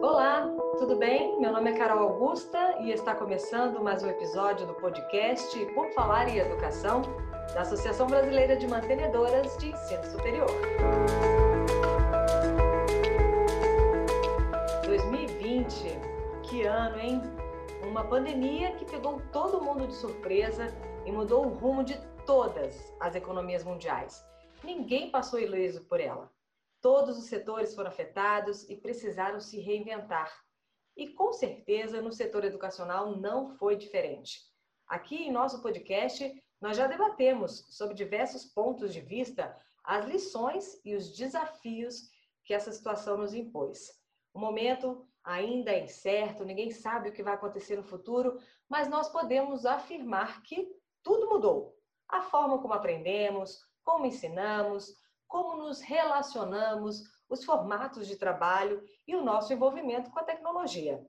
Olá, tudo bem? Meu nome é Carol Augusta e está começando mais um episódio do podcast Por Falar em Educação, da Associação Brasileira de Mantenedoras de Ensino Superior. 2020, que ano, hein? Uma pandemia que pegou todo mundo de surpresa e mudou o rumo de todas as economias mundiais. Ninguém passou ileso por ela. Todos os setores foram afetados e precisaram se reinventar. E com certeza no setor educacional não foi diferente. Aqui em nosso podcast, nós já debatemos sobre diversos pontos de vista as lições e os desafios que essa situação nos impôs. O momento ainda é incerto, ninguém sabe o que vai acontecer no futuro, mas nós podemos afirmar que tudo mudou. A forma como aprendemos, como ensinamos, como nos relacionamos, os formatos de trabalho e o nosso envolvimento com a tecnologia.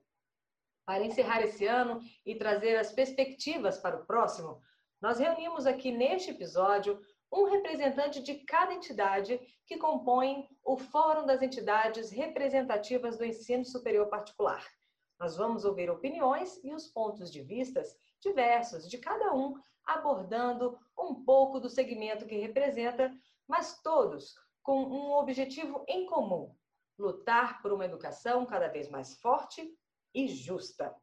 Para encerrar esse ano e trazer as perspectivas para o próximo, nós reunimos aqui neste episódio um representante de cada entidade que compõe o Fórum das Entidades Representativas do Ensino Superior Particular. Nós vamos ouvir opiniões e os pontos de vistas diversos de cada um, abordando um pouco do segmento que representa mas todos com um objetivo em comum: lutar por uma educação cada vez mais forte e justa.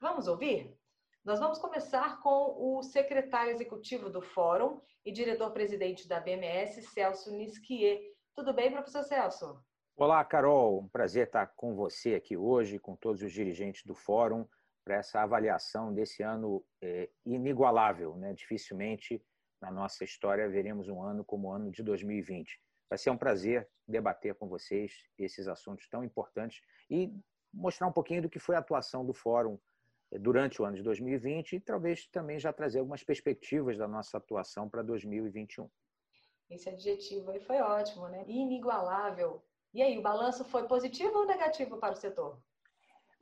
Vamos ouvir? Nós vamos começar com o secretário executivo do Fórum e diretor-presidente da BMS, Celso Nisquier. Tudo bem, professor Celso? Olá, Carol. Um prazer estar com você aqui hoje, com todos os dirigentes do Fórum, para essa avaliação desse ano é, inigualável. Né? Dificilmente na nossa história veremos um ano como o ano de 2020. Vai ser um prazer debater com vocês esses assuntos tão importantes e mostrar um pouquinho do que foi a atuação do Fórum eh, durante o ano de 2020 e talvez também já trazer algumas perspectivas da nossa atuação para 2021. Esse adjetivo aí foi ótimo, né? Inigualável. E aí, o balanço foi positivo ou negativo para o setor?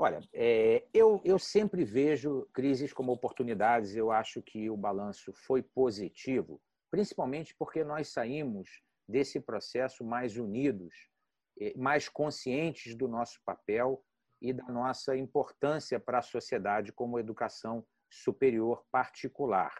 Olha, é, eu, eu sempre vejo crises como oportunidades. Eu acho que o balanço foi positivo, principalmente porque nós saímos desse processo mais unidos, é, mais conscientes do nosso papel e da nossa importância para a sociedade como educação superior particular.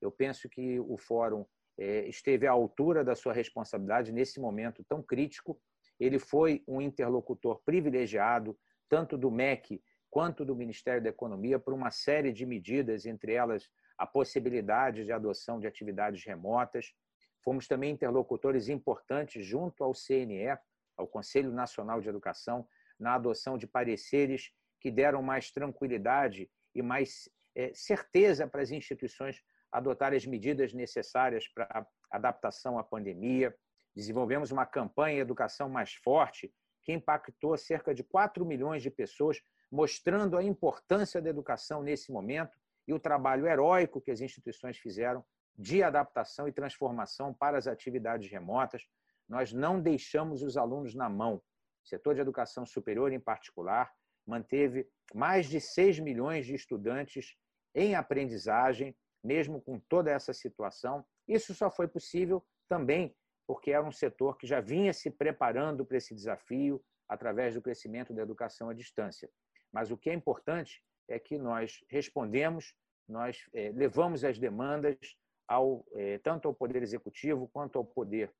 Eu penso que o Fórum é, esteve à altura da sua responsabilidade nesse momento tão crítico. Ele foi um interlocutor privilegiado tanto do MEC quanto do Ministério da Economia, por uma série de medidas, entre elas a possibilidade de adoção de atividades remotas. Fomos também interlocutores importantes junto ao CNE, ao Conselho Nacional de Educação, na adoção de pareceres que deram mais tranquilidade e mais é, certeza para as instituições adotarem as medidas necessárias para a adaptação à pandemia. Desenvolvemos uma campanha Educação Mais Forte, que impactou cerca de 4 milhões de pessoas, mostrando a importância da educação nesse momento e o trabalho heróico que as instituições fizeram de adaptação e transformação para as atividades remotas. Nós não deixamos os alunos na mão. O setor de educação superior, em particular, manteve mais de 6 milhões de estudantes em aprendizagem, mesmo com toda essa situação. Isso só foi possível também porque era um setor que já vinha se preparando para esse desafio através do crescimento da educação à distância. Mas o que é importante é que nós respondemos, nós é, levamos as demandas ao, é, tanto ao Poder Executivo quanto ao Poder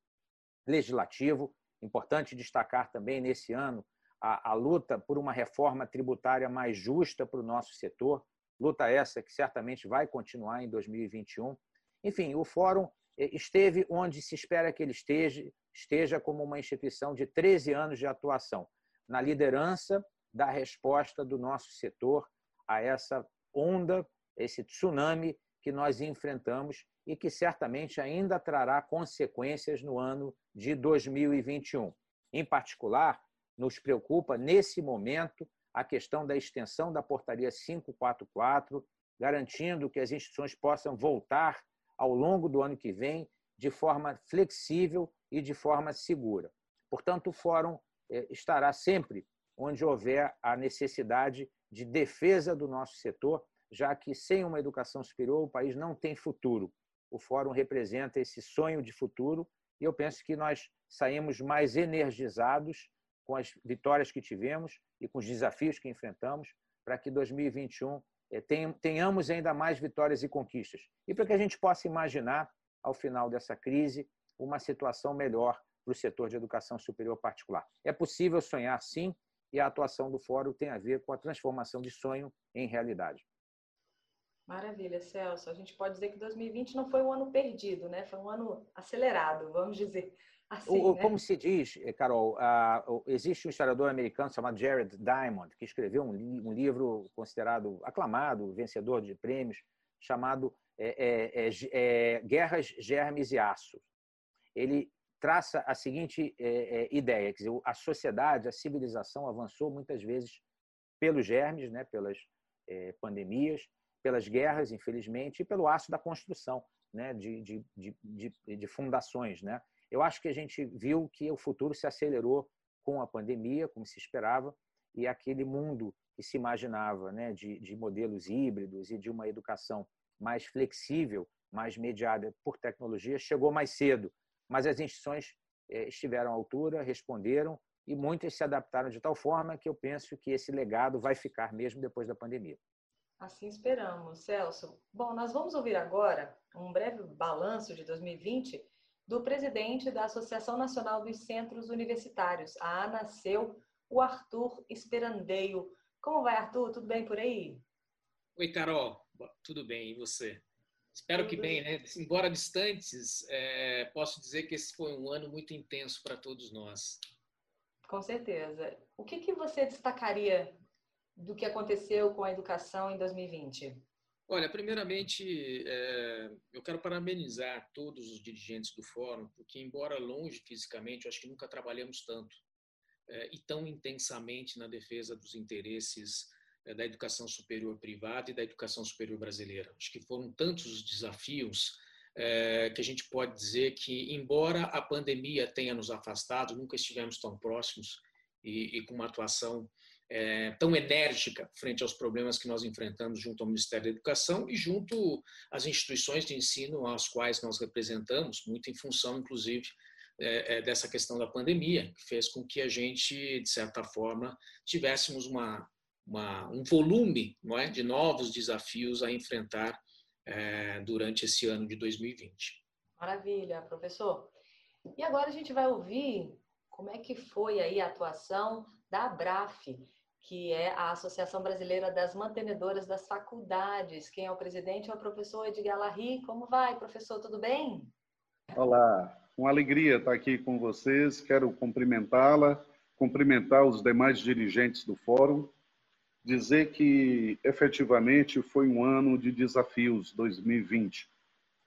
Legislativo. Importante destacar também nesse ano a, a luta por uma reforma tributária mais justa para o nosso setor, luta essa que certamente vai continuar em 2021. Enfim, o Fórum esteve onde se espera que ele esteja, esteja como uma instituição de 13 anos de atuação, na liderança da resposta do nosso setor a essa onda, esse tsunami que nós enfrentamos e que certamente ainda trará consequências no ano de 2021. Em particular, nos preocupa nesse momento a questão da extensão da portaria 544, garantindo que as instituições possam voltar ao longo do ano que vem de forma flexível e de forma segura. Portanto, o Fórum eh, estará sempre onde houver a necessidade de defesa do nosso setor, já que sem uma educação superior o país não tem futuro. O Fórum representa esse sonho de futuro e eu penso que nós saímos mais energizados com as vitórias que tivemos e com os desafios que enfrentamos, para que 2021 eh, tenhamos ainda mais vitórias e conquistas. E para que a gente possa imaginar, ao final dessa crise, uma situação melhor para o setor de educação superior particular. É possível sonhar, sim, e a atuação do Fórum tem a ver com a transformação de sonho em realidade. Maravilha, Celso. A gente pode dizer que 2020 não foi um ano perdido, né? Foi um ano acelerado, vamos dizer assim. O, né? Como se diz, eh, Carol, uh, existe um historiador americano chamado Jared Diamond, que escreveu um, um livro considerado aclamado, vencedor de prêmios, chamado é, é, é, Guerras, Germes e Aço. Ele traça a seguinte ideia, quer dizer, a sociedade, a civilização avançou muitas vezes pelos germes, né, pelas pandemias, pelas guerras, infelizmente, e pelo aço da construção, né, de, de, de, de, fundações. Né? Eu acho que a gente viu que o futuro se acelerou com a pandemia, como se esperava, e aquele mundo que se imaginava né, de, de modelos híbridos e de uma educação mais flexível, mais mediada por tecnologia, chegou mais cedo. Mas as instituições eh, estiveram à altura, responderam e muitas se adaptaram de tal forma que eu penso que esse legado vai ficar mesmo depois da pandemia. Assim esperamos, Celso. Bom, nós vamos ouvir agora um breve balanço de 2020 do presidente da Associação Nacional dos Centros Universitários, a ANACEU, o Arthur Esperandeio. Como vai, Arthur? Tudo bem por aí? Oi, Carol. Tudo bem, e você? Espero Tudo que bem, né? Embora distantes, é, posso dizer que esse foi um ano muito intenso para todos nós. Com certeza. O que, que você destacaria do que aconteceu com a educação em 2020? Olha, primeiramente, é, eu quero parabenizar todos os dirigentes do fórum, porque, embora longe fisicamente, eu acho que nunca trabalhamos tanto é, e tão intensamente na defesa dos interesses é, da educação superior privada e da educação superior brasileira. Acho que foram tantos os desafios é, que a gente pode dizer que, embora a pandemia tenha nos afastado, nunca estivemos tão próximos e, e com uma atuação é, tão enérgica frente aos problemas que nós enfrentamos junto ao Ministério da Educação e junto às instituições de ensino às quais nós representamos, muito em função, inclusive, é, é, dessa questão da pandemia, que fez com que a gente, de certa forma, tivéssemos uma, uma um volume não é, de novos desafios a enfrentar é, durante esse ano de 2020. Maravilha, professor. E agora a gente vai ouvir como é que foi aí a atuação da ABRAF, que é a Associação Brasileira das Mantenedoras das Faculdades. Quem é o presidente é o professor Edgar Larry. Como vai, professor? Tudo bem? Olá, uma alegria estar aqui com vocês. Quero cumprimentá-la, cumprimentar os demais dirigentes do fórum, dizer que efetivamente foi um ano de desafios 2020.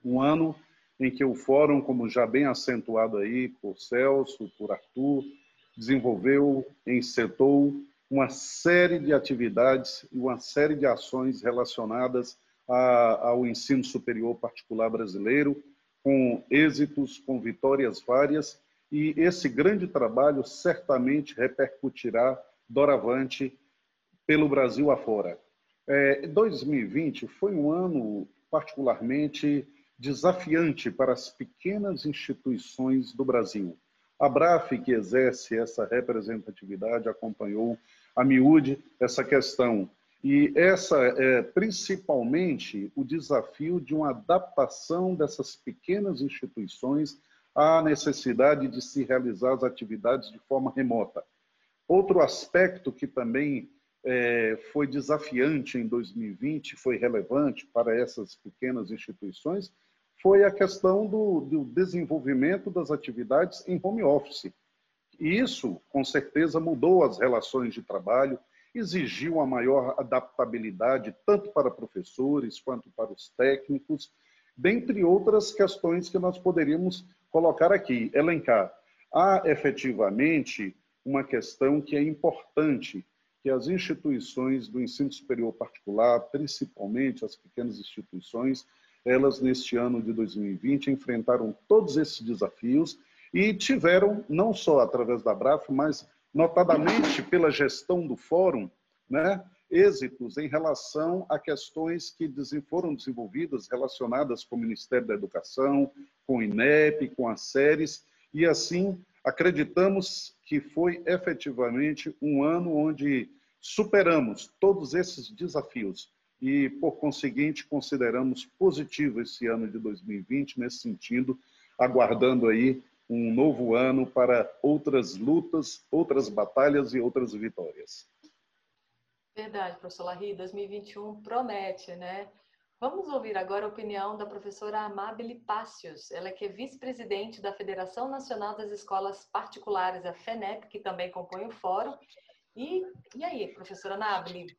Um ano em que o fórum, como já bem acentuado aí por Celso, por Arthur, desenvolveu, encetou uma série de atividades e uma série de ações relacionadas a, ao ensino superior particular brasileiro, com êxitos, com vitórias várias, e esse grande trabalho certamente repercutirá doravante pelo Brasil afora. É, 2020 foi um ano particularmente desafiante para as pequenas instituições do Brasil. A BRAF, que exerce essa representatividade, acompanhou a miúde essa questão. E essa é principalmente o desafio de uma adaptação dessas pequenas instituições à necessidade de se realizar as atividades de forma remota. Outro aspecto que também é, foi desafiante em 2020, foi relevante para essas pequenas instituições, foi a questão do, do desenvolvimento das atividades em home office. E isso, com certeza, mudou as relações de trabalho, exigiu uma maior adaptabilidade, tanto para professores quanto para os técnicos, dentre outras questões que nós poderíamos colocar aqui, elencar. Há efetivamente uma questão que é importante, que as instituições do ensino superior particular, principalmente as pequenas instituições, elas, neste ano de 2020, enfrentaram todos esses desafios e tiveram, não só através da BRAF, mas notadamente pela gestão do fórum, né, êxitos em relação a questões que foram desenvolvidas relacionadas com o Ministério da Educação, com o INEP, com as séries, e assim acreditamos que foi efetivamente um ano onde superamos todos esses desafios e, por conseguinte, consideramos positivo esse ano de 2020 nesse sentido, aguardando aí um novo ano para outras lutas, outras batalhas e outras vitórias. Verdade, professor Larry, 2021 promete, né? Vamos ouvir agora a opinião da professora Amabile Pácios, ela que é vice-presidente da Federação Nacional das Escolas Particulares, a FENEP, que também compõe o fórum. E, e aí, professora Amabile,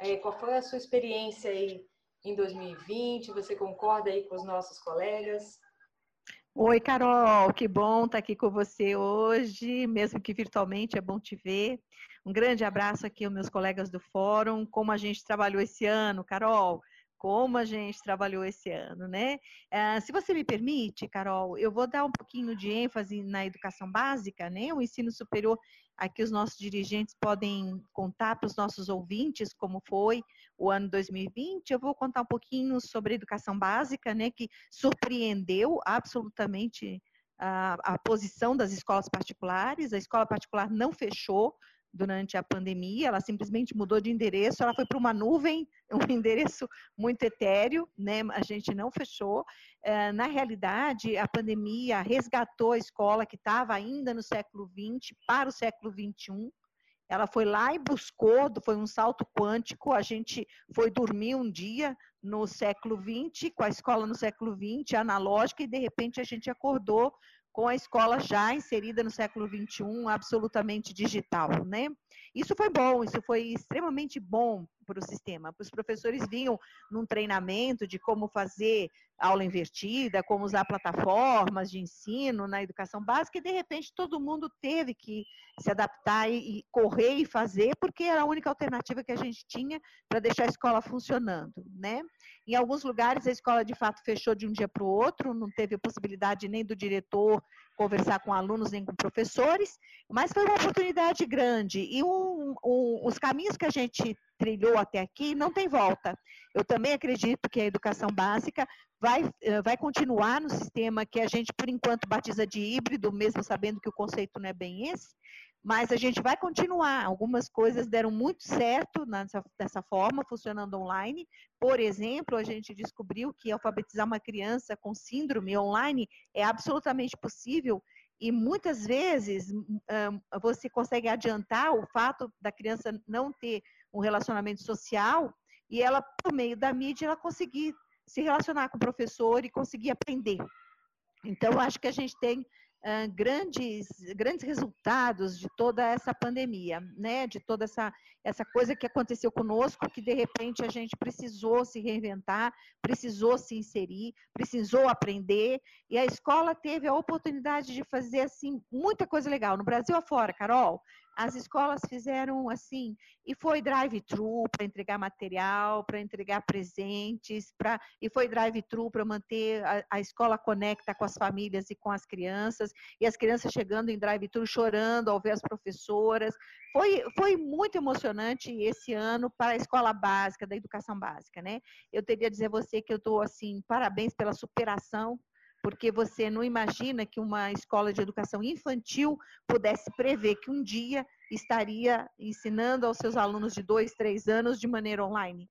é, qual foi a sua experiência aí em 2020? Você concorda aí com os nossos colegas? Oi, Carol, que bom estar aqui com você hoje, mesmo que virtualmente, é bom te ver. Um grande abraço aqui aos meus colegas do fórum, como a gente trabalhou esse ano, Carol como a gente trabalhou esse ano, né? Uh, se você me permite, Carol, eu vou dar um pouquinho de ênfase na educação básica, né? O ensino superior, aqui os nossos dirigentes podem contar para os nossos ouvintes como foi o ano 2020. Eu vou contar um pouquinho sobre a educação básica, né? Que surpreendeu absolutamente a, a posição das escolas particulares. A escola particular não fechou, durante a pandemia, ela simplesmente mudou de endereço, ela foi para uma nuvem, um endereço muito etéreo, né? A gente não fechou. É, na realidade, a pandemia resgatou a escola que estava ainda no século XX para o século XXI. Ela foi lá e buscou, foi um salto quântico. A gente foi dormir um dia no século XX, com a escola no século XX, analógica, e de repente a gente acordou com a escola já inserida no século XXI, absolutamente digital, né? Isso foi bom, isso foi extremamente bom para o sistema. Os professores vinham num treinamento de como fazer aula invertida, como usar plataformas de ensino na educação básica, e de repente todo mundo teve que se adaptar e, correr e fazer, porque era a única alternativa que a gente tinha para deixar a escola funcionando, né? Em alguns lugares a escola de fato fechou de um dia para o outro, não teve possibilidade nem do diretor conversar com alunos nem com professores, mas foi uma oportunidade grande. E um, um, os caminhos que a gente trilhou até aqui não tem volta. Eu também acredito que a educação básica vai, eh, vai continuar no sistema que a gente, por enquanto, batiza de híbrido, mesmo sabendo que o conceito não é bem esse, mas a gente vai continuar. Algumas coisas deram muito certo nessa, dessa forma, funcionando online. Por exemplo, a gente descobriu que alfabetizar uma criança com síndrome online é absolutamente possível e muitas vezes você consegue adiantar o fato da criança não ter um relacionamento social e ela, por meio da mídia, ela conseguir se relacionar com o professor e conseguir aprender. Então, acho que a gente tem grandes, grandes resultados de toda essa pandemia, né? De toda essa, essa coisa que aconteceu conosco, que de repente a gente precisou se reinventar, precisou se inserir, precisou aprender, e a escola teve a oportunidade de fazer assim muita coisa legal no Brasil afora, Carol as escolas fizeram assim, e foi drive-thru para entregar material, para entregar presentes, pra, e foi drive-thru para manter a, a, escola conecta com as famílias e com as crianças, e as crianças chegando em drive-thru chorando ao ver as professoras. Foi, foi muito emocionante esse ano para a escola básica, da educação básica, né? Eu teria a dizer a você que eu estou assim, parabéns pela superação porque você não imagina que uma escola de educação infantil pudesse prever que um dia estaria ensinando aos seus alunos de dois, três anos de maneira online.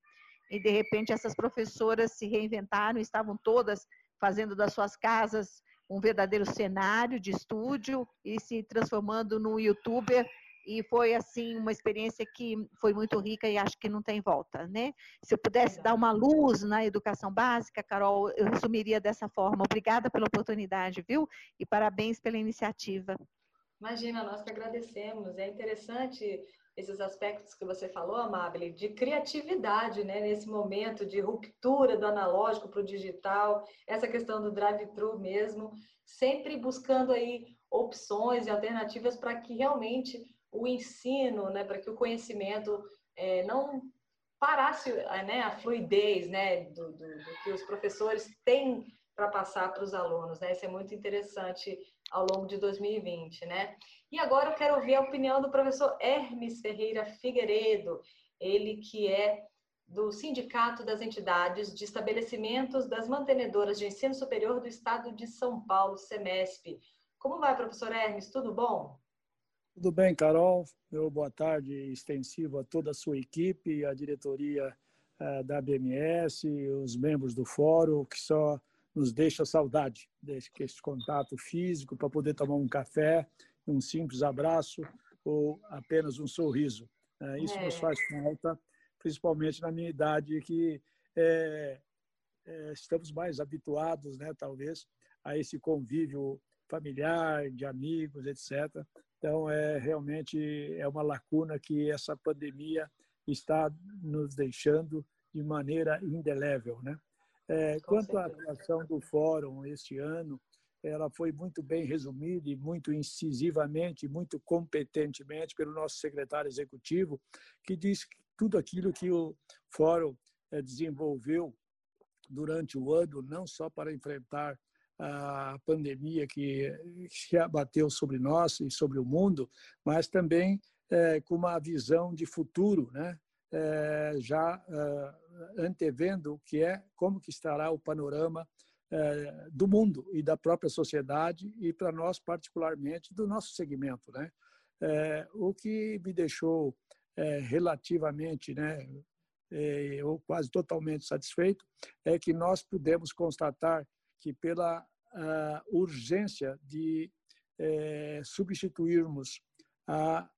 E de repente essas professoras se reinventaram, estavam todas fazendo das suas casas um verdadeiro cenário de estúdio e se transformando no youtuber e foi assim uma experiência que foi muito rica e acho que não tem volta, né? Se eu pudesse dar uma luz na educação básica, Carol, eu resumiria dessa forma. Obrigada pela oportunidade, viu? E parabéns pela iniciativa. Imagina, nós que agradecemos. É interessante esses aspectos que você falou, Amable, de criatividade, né? Nesse momento de ruptura do analógico para o digital, essa questão do drive-thru mesmo, sempre buscando aí opções e alternativas para que realmente o ensino, né, para que o conhecimento é, não parasse né, a fluidez né, do, do, do que os professores têm para passar para os alunos. Né? Isso é muito interessante ao longo de 2020. Né? E agora eu quero ouvir a opinião do professor Hermes Ferreira Figueiredo, ele que é do Sindicato das Entidades de Estabelecimentos das Mantenedoras de Ensino Superior do Estado de São Paulo, SEMESP. Como vai, professor Hermes? Tudo bom? Tudo bem, Carol. Meu boa tarde extensivo a toda a sua equipe, a diretoria uh, da BMS, os membros do fórum, que só nos deixa saudade desse esse contato físico para poder tomar um café, um simples abraço ou apenas um sorriso. Uh, isso é. nos faz falta, principalmente na minha idade, que é, estamos mais habituados, né, talvez, a esse convívio familiar, de amigos, etc. Então, é realmente é uma lacuna que essa pandemia está nos deixando de maneira indelével, né? É, quanto à atuação do fórum este ano, ela foi muito bem resumida e muito incisivamente, muito competentemente pelo nosso secretário executivo, que diz que tudo aquilo que o fórum é, desenvolveu durante o ano, não só para enfrentar a pandemia que, que abateu sobre nós e sobre o mundo, mas também é, com uma visão de futuro, né? É, já é, antevendo o que é, como que estará o panorama é, do mundo e da própria sociedade e para nós particularmente do nosso segmento, né? É, o que me deixou é, relativamente, né, ou quase totalmente satisfeito, é que nós pudemos constatar que pela a urgência de é, substituirmos a,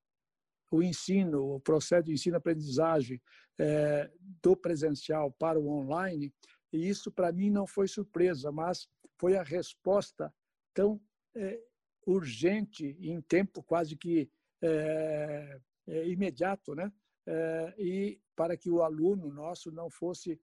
o ensino, o processo de ensino-aprendizagem é, do presencial para o online, e isso para mim não foi surpresa, mas foi a resposta tão é, urgente, em tempo quase que é, é, imediato, né? É, e para que o aluno nosso não fosse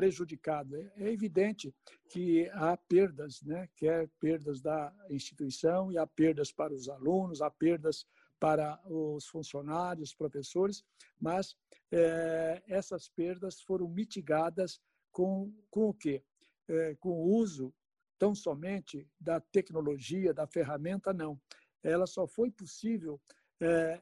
prejudicado. É, é evidente que há perdas, né? quer perdas da instituição e há perdas para os alunos, há perdas para os funcionários, professores, mas é, essas perdas foram mitigadas com, com o quê? É, com o uso tão somente da tecnologia, da ferramenta, não. Ela só foi possível é,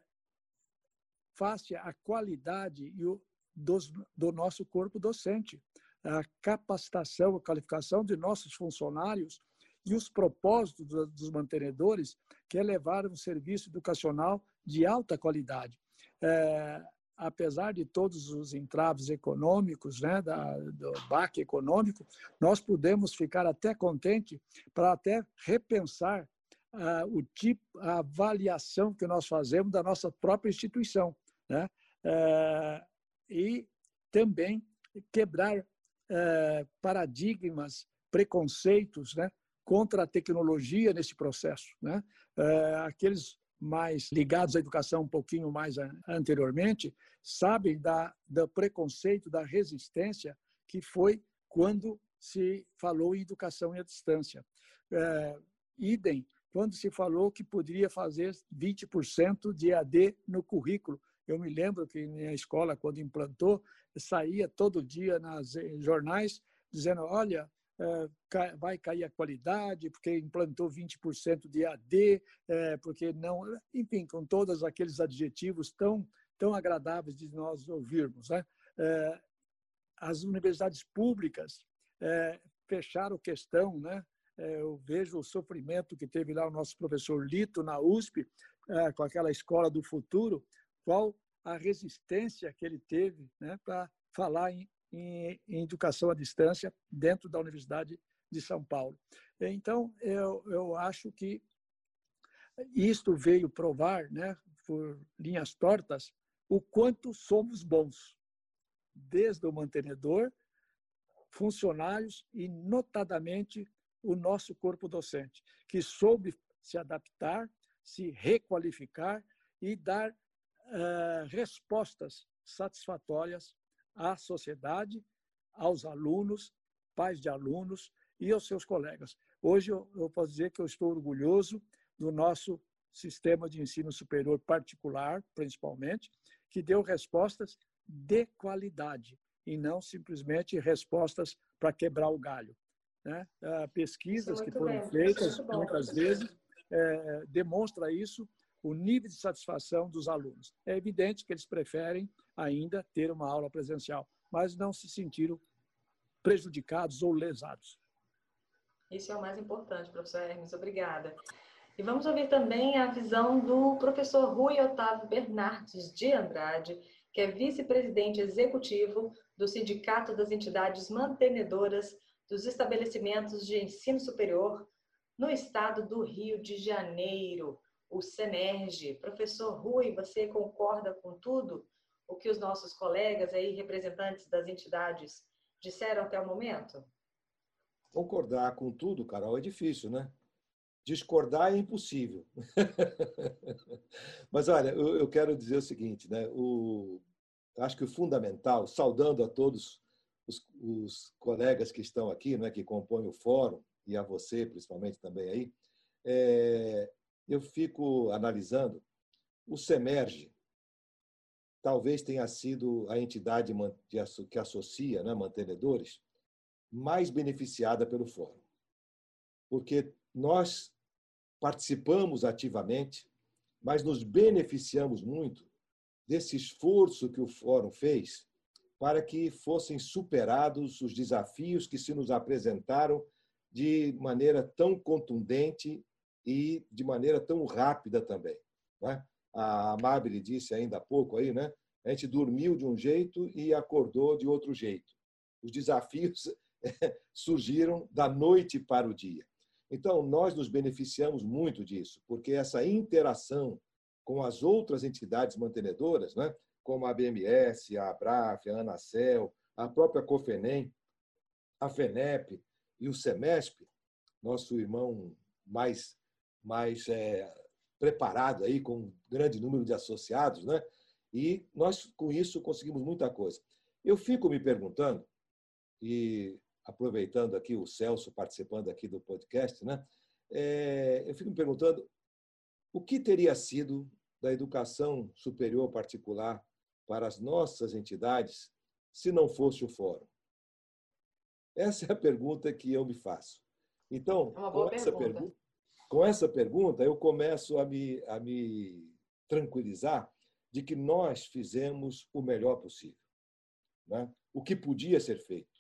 face à qualidade e o, dos, do nosso corpo docente a capacitação, a qualificação de nossos funcionários e os propósitos dos mantenedores, que é levar um serviço educacional de alta qualidade. É, apesar de todos os entraves econômicos, né, da, do baque econômico, nós podemos ficar até contente para até repensar o tipo, a avaliação que nós fazemos da nossa própria instituição, né, uh, e também quebrar é, paradigmas, preconceitos né, contra a tecnologia nesse processo. Né? É, aqueles mais ligados à educação um pouquinho mais anteriormente sabem da, do preconceito, da resistência que foi quando se falou em educação à distância. É, idem quando se falou que poderia fazer 20% de AD no currículo. Eu me lembro que minha escola, quando implantou, saía todo dia nas jornais dizendo: olha, eh, vai cair a qualidade, porque implantou 20% de AD, eh, porque não. Enfim, com todos aqueles adjetivos tão, tão agradáveis de nós ouvirmos. Né? Eh, as universidades públicas fecharam questão, né? Eu vejo o sofrimento que teve lá o nosso professor Lito na USP, com aquela escola do futuro, qual a resistência que ele teve né, para falar em, em, em, educação à distância dentro da Universidade de São Paulo. Então, eu, eu acho que isto veio provar, né, por linhas tortas, o quanto somos bons, desde o mantenedor, funcionários e, notadamente, o nosso corpo docente, que soube se adaptar, se requalificar e dar uh, respostas satisfatórias à sociedade, aos alunos, pais de alunos e aos seus colegas. Hoje eu, eu posso dizer que eu estou orgulhoso do nosso sistema de ensino superior particular, principalmente, que deu respostas de qualidade e não simplesmente respostas para quebrar o galho. Né? Ah, pesquisas que foram bem. feitas muitas vezes é, demonstra isso o nível de satisfação dos alunos. É evidente que eles preferem ainda ter uma aula presencial, mas não se sentiram prejudicados ou lesados. Isso é o mais importante, professor Hermes. Obrigada. E vamos ouvir também a visão do professor Rui Otávio Bernardes de Andrade, que é vice-presidente executivo do Sindicato das Entidades Mantenedoras dos Estabelecimentos de Ensino Superior no estado do Rio de Janeiro, o SEMERGE. Professor Rui, você concorda com tudo o que os nossos colegas aí, representantes das entidades, disseram até o momento? Concordar com tudo, Carol, é difícil, né? Discordar é impossível. Mas olha, eu, quero dizer o seguinte, né? O, acho que o fundamental, saudando a todos os, os, colegas que estão aqui, né, que compõem o fórum, e a você principalmente também aí, é, eu fico analisando o SEMERGE, talvez tenha sido a entidade que associa né, mantenedores mais beneficiada pelo fórum. Porque nós participamos ativamente, mas nos beneficiamos muito desse esforço que o Fórum fez para que fossem superados os desafios que se nos apresentaram de maneira tão contundente e de maneira tão rápida também. Né? A Amabile disse ainda há pouco aí, né? A gente dormiu de um jeito e acordou de outro jeito. Os desafios surgiram da noite para o dia. Então, nós nos beneficiamos muito disso, porque essa interação com as outras entidades mantenedoras, né, como a BMS, a Abraf, a Anacel, a própria COFENEM, a FENEP e o SEMESP, nosso irmão mais, mais é, preparado aí, com um grande número de associados, né? e nós, com isso, conseguimos muita coisa. Eu fico me perguntando, e aproveitando aqui o Celso participando aqui do podcast, né? É, eu fico me perguntando o que teria sido da educação superior particular para as nossas entidades se não fosse o fórum? Essa é a pergunta que eu me faço. Então, é com essa, pergunta, com essa pergunta, eu começo a me, a me tranquilizar de que nós fizemos o melhor possível, né? o que podia ser feito.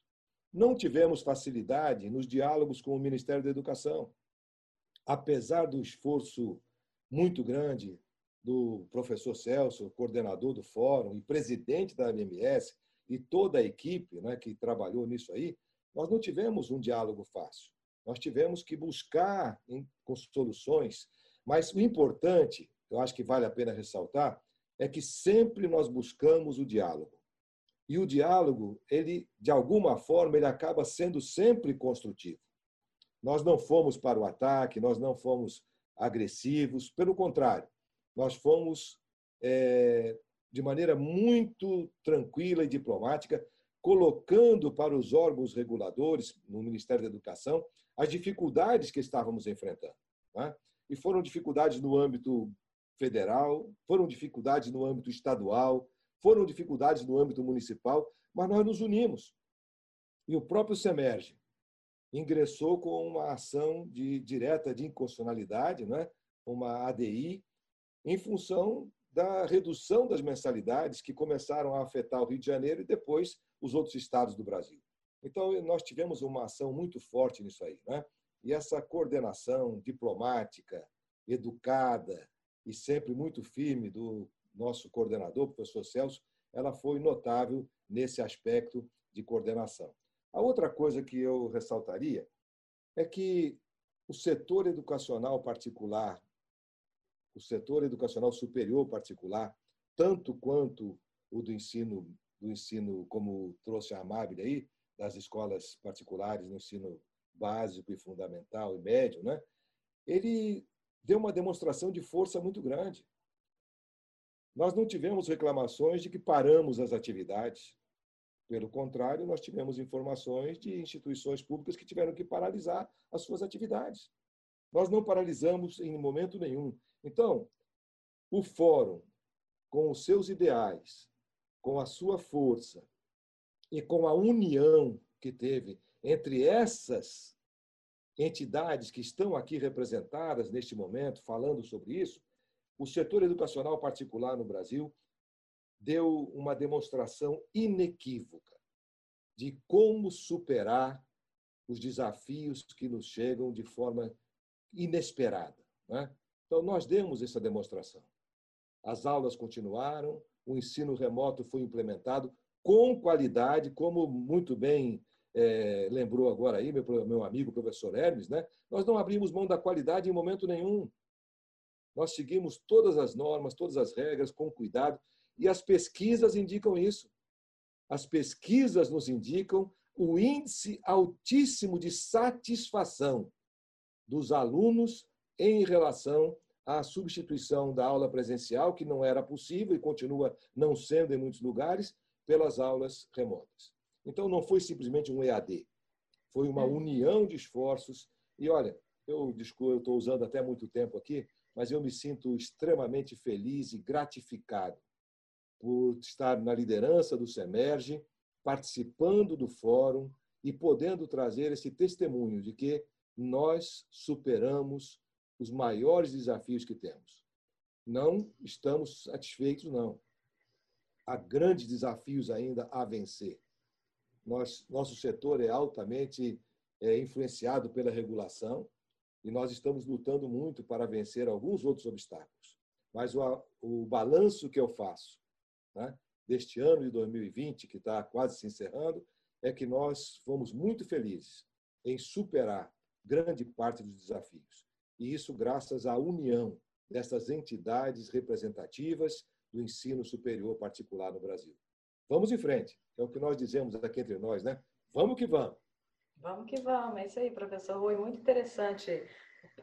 Não tivemos facilidade nos diálogos com o Ministério da Educação. Apesar do esforço muito grande do professor Celso, coordenador do fórum e presidente da MMS, e toda a equipe né, que trabalhou nisso aí, nós não tivemos um diálogo fácil. Nós tivemos que buscar soluções, mas o importante, eu acho que vale a pena ressaltar, é que sempre nós buscamos o diálogo. E o diálogo, ele de alguma forma, ele acaba sendo sempre construtivo. Nós não fomos para o ataque, nós não fomos agressivos, pelo contrário, nós fomos é, de maneira muito tranquila e diplomática, colocando para os órgãos reguladores, no Ministério da Educação, as dificuldades que estávamos enfrentando. Né? E foram dificuldades no âmbito federal, foram dificuldades no âmbito estadual, foram dificuldades no âmbito municipal, mas nós nos unimos. E o próprio SEMERGE ingressou com uma ação de direta de inconstitucionalidade, né? uma ADI, em função da redução das mensalidades que começaram a afetar o Rio de Janeiro e depois os outros estados do Brasil. Então, nós tivemos uma ação muito forte nisso aí. Né? E essa coordenação diplomática, educada e sempre muito firme do nosso coordenador, professor Celso, ela foi notável nesse aspecto de coordenação. A outra coisa que eu ressaltaria é que o setor educacional particular, o setor educacional superior particular, tanto quanto o do ensino, do ensino como trouxe a Amabile aí, das escolas particulares no ensino básico e fundamental e médio, né? ele deu uma demonstração de força muito grande. Nós não tivemos reclamações de que paramos as atividades. Pelo contrário, nós tivemos informações de instituições públicas que tiveram que paralisar as suas atividades. Nós não paralisamos em momento nenhum. Então, o fórum, com os seus ideais, com a sua força e com a união que teve entre essas entidades que estão aqui representadas neste momento, falando sobre isso, o setor educacional particular no Brasil deu uma demonstração inequívoca de como superar os desafios que nos chegam de forma inesperada. Né? Então, nós demos essa demonstração. As aulas continuaram, o ensino remoto foi implementado com qualidade, como muito bem é, lembrou agora aí meu, meu amigo professor Hermes, né? nós não abrimos mão da qualidade em momento nenhum. Nós seguimos todas as normas, todas as regras com cuidado, e as pesquisas indicam isso. As pesquisas nos indicam o índice altíssimo de satisfação dos alunos em relação à substituição da aula presencial, que não era possível e continua não sendo em muitos lugares, pelas aulas remotas. Então, não foi simplesmente um EAD, foi uma união de esforços. E olha, eu estou usando até muito tempo aqui, mas eu me sinto extremamente feliz e gratificado por estar na liderança do SEMERGE, participando do fórum e podendo trazer esse testemunho de que nós superamos os maiores desafios que temos. Não estamos satisfeitos, não. Há grandes desafios ainda a vencer. Nós, nosso setor é altamente é, influenciado pela regulação e nós estamos lutando muito para vencer alguns outros obstáculos. Mas o, o balanço que eu faço né, deste ano de 2020, que está quase se encerrando, é que nós fomos muito felizes em superar grande parte dos desafios. E isso graças à união dessas entidades representativas do ensino superior particular no Brasil. Vamos em frente, é o que nós dizemos aqui entre nós, né? Vamos que vamos. Vamos que vamos, é isso aí, professor Rui. Muito interessante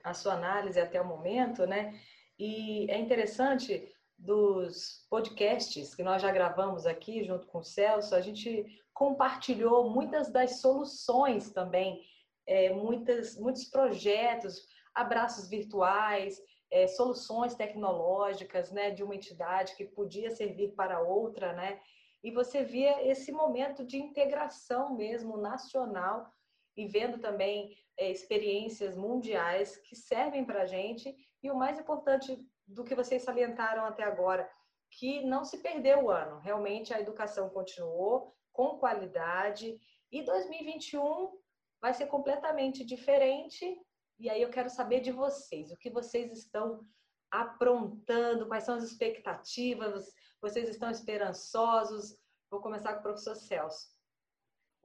a sua análise até o momento, né? E é interessante dos podcasts que nós já gravamos aqui junto com o Celso, a gente compartilhou muitas das soluções também, é, muitas, muitos projetos, abraços virtuais, é, soluções tecnológicas né, de uma entidade que podia servir para outra, né? E você via esse momento de integração mesmo nacional e vendo também é, experiências mundiais que servem para a gente. E o mais importante do que vocês salientaram até agora, que não se perdeu o ano. Realmente a educação continuou com qualidade e 2021 vai ser completamente diferente. E aí eu quero saber de vocês, o que vocês estão aprontando, quais são as expectativas, vocês estão esperançosos? Vou começar com o professor Celso.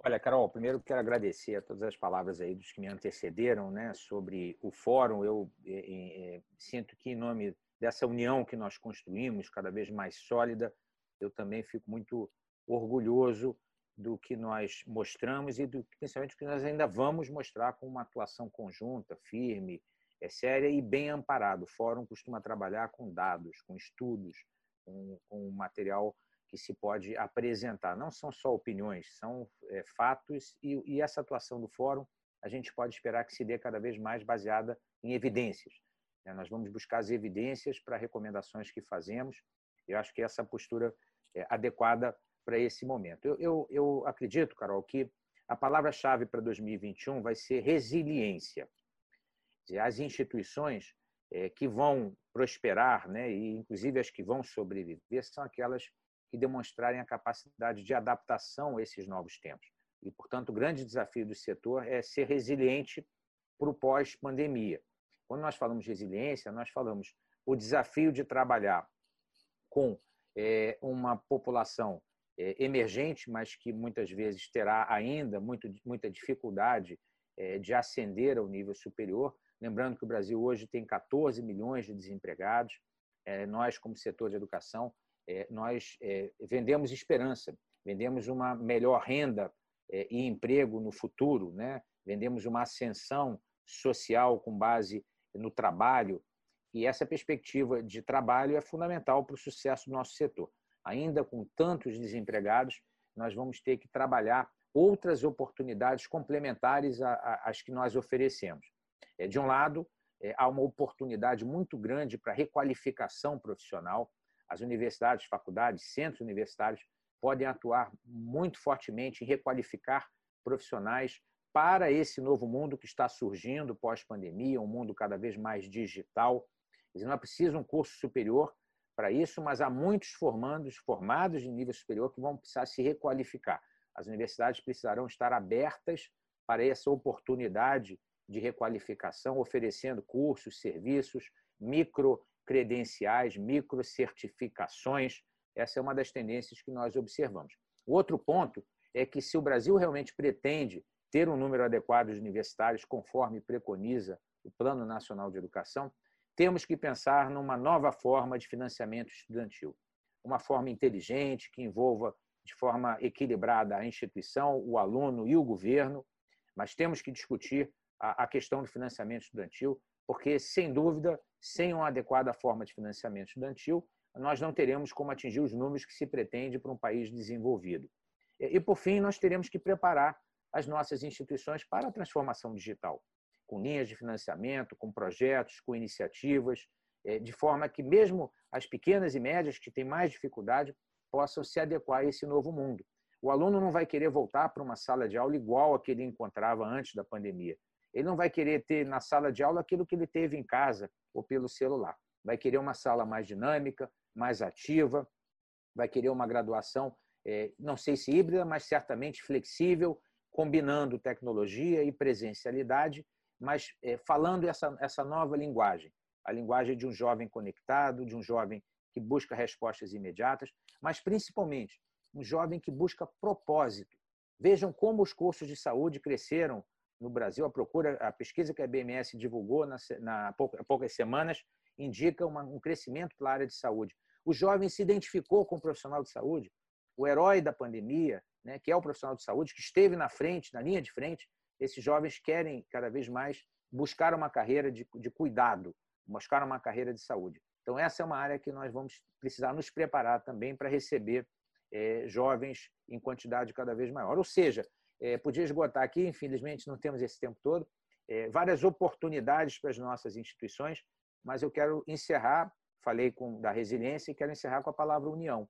Olha, Carol, primeiro quero agradecer a todas as palavras aí dos que me antecederam, né, sobre o fórum. Eu é, é, sinto que em nome dessa união que nós construímos, cada vez mais sólida, eu também fico muito orgulhoso do que nós mostramos e do, principalmente do que nós ainda vamos mostrar com uma atuação conjunta, firme, é séria e bem amparado. O Fórum costuma trabalhar com dados, com estudos, com, com material que se pode apresentar. Não são só opiniões, são é, fatos e, e essa atuação do Fórum a gente pode esperar que se dê cada vez mais baseada em evidências. Né? Nós vamos buscar as evidências para recomendações que fazemos. Eu acho que essa postura é adequada para esse momento. Eu, eu, eu acredito, Carol, que a palavra-chave para 2021 vai ser resiliência. As instituições é, que vão prosperar, né, e inclusive as que vão sobreviver, são aquelas que demonstrarem a capacidade de adaptação a esses novos tempos. E, portanto, o grande desafio do setor é ser resiliente para o pós-pandemia. Quando nós falamos de resiliência, nós falamos o desafio de trabalhar com é, uma população emergente, mas que muitas vezes terá ainda muito, muita dificuldade é, de ascender ao nível superior. Lembrando que o Brasil hoje tem 14 milhões de desempregados. Nós, como setor de educação, nós vendemos esperança, vendemos uma melhor renda e emprego no futuro, né? vendemos uma ascensão social com base no trabalho, e essa perspectiva de trabalho é fundamental para o sucesso do nosso setor. Ainda com tantos desempregados, nós vamos ter que trabalhar outras oportunidades complementares às que nós oferecemos. É, de um lado, é, há uma oportunidade muito grande para requalificação profissional. As universidades, faculdades, centros universitários podem atuar muito fortemente em requalificar profissionais para esse novo mundo que está surgindo pós-pandemia, um mundo cada vez mais digital. Não é preciso um curso superior para isso, mas há muitos formandos, formados de nível superior que vão precisar se requalificar. As universidades precisarão estar abertas para essa oportunidade de requalificação, oferecendo cursos, serviços, micro credenciais, micro certificações. Essa é uma das tendências que nós observamos. O outro ponto é que se o Brasil realmente pretende ter um número adequado de universitários, conforme preconiza o Plano Nacional de Educação, temos que pensar numa nova forma de financiamento estudantil, uma forma inteligente que envolva de forma equilibrada a instituição, o aluno e o governo, mas temos que discutir a, questão do financiamento estudantil, porque, sem dúvida, sem uma adequada forma de financiamento estudantil, nós não teremos como atingir os números que se pretende para um país desenvolvido. E, por fim, nós teremos que preparar as nossas instituições para a transformação digital, com linhas de financiamento, com projetos, com iniciativas, eh, de forma que mesmo as pequenas e médias que têm mais dificuldade possam se adequar a esse novo mundo. O aluno não vai querer voltar para uma sala de aula igual a que ele encontrava antes da pandemia. Ele não vai querer ter na sala de aula aquilo que ele teve em casa ou pelo celular. Vai querer uma sala mais dinâmica, mais ativa, vai querer uma graduação, eh, não sei se híbrida, mas certamente flexível, combinando tecnologia e presencialidade, mas é, falando essa, essa nova linguagem, a linguagem de um jovem conectado, de um jovem que busca respostas imediatas, mas principalmente um jovem que busca propósito. Vejam como os cursos de saúde cresceram no Brasil. A procura, a pesquisa que a BMS divulgou na, na há poucas semanas indica uma, um crescimento pela área de saúde. O jovem se identificou com o profissional de saúde, o herói da pandemia, né, que é o profissional de saúde, que esteve na frente, na linha de frente, esses jovens querem cada vez mais buscar uma carreira de, de cuidado, buscar uma carreira de saúde. Então, essa é uma área que nós vamos precisar nos preparar também para receber é, jovens em quantidade cada vez maior. Ou seja, é, podia esgotar aqui, infelizmente não temos esse tempo todo, é, várias oportunidades para as nossas instituições, mas eu quero encerrar, falei com, da resiliência e quero encerrar com a palavra união.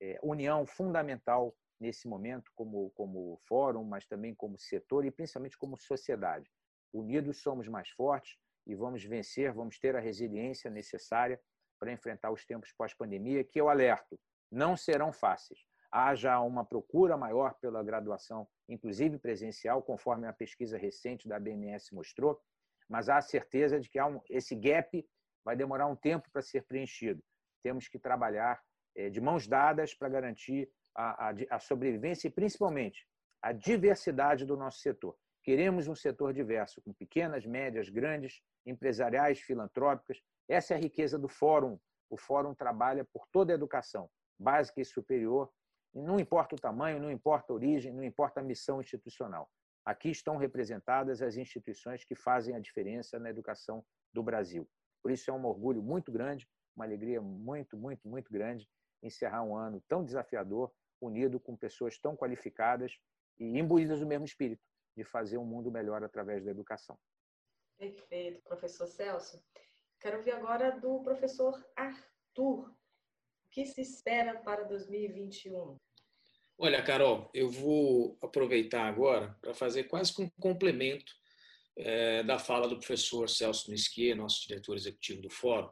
É, união fundamental nesse momento como, como fórum, mas também como setor e principalmente como sociedade. Unidos somos mais fortes e vamos vencer, vamos ter a resiliência necessária para enfrentar os tempos pós-pandemia, que eu alerto, não serão fáceis. Há já uma procura maior pela graduação, inclusive presencial, conforme a pesquisa recente da BMS mostrou, mas há a certeza de que há um, esse gap vai demorar um tempo para ser preenchido. Temos que trabalhar é, de mãos dadas para garantir a, a, a sobrevivência e, principalmente, a diversidade do nosso setor. Queremos um setor diverso, com pequenas, médias, grandes, empresariais, filantrópicas. Essa é a riqueza do Fórum. O Fórum trabalha por toda a educação, básica e superior. E não importa o tamanho, não importa a origem, não importa a missão institucional. Aqui estão representadas as instituições que fazem a diferença na educação do Brasil. Por isso é um orgulho muito grande, uma alegria muito, muito, muito grande encerrar um ano tão desafiador unido com pessoas tão qualificadas e imbuídas do mesmo espírito de fazer um mundo melhor através da educação. Perfeito, professor Celso. Quero ouvir agora do professor Arthur. O que se espera para 2021? Olha, Carol, eu vou aproveitar agora para fazer quase que um complemento é, da fala do professor Celso Nisquier, nosso diretor executivo do Fórum,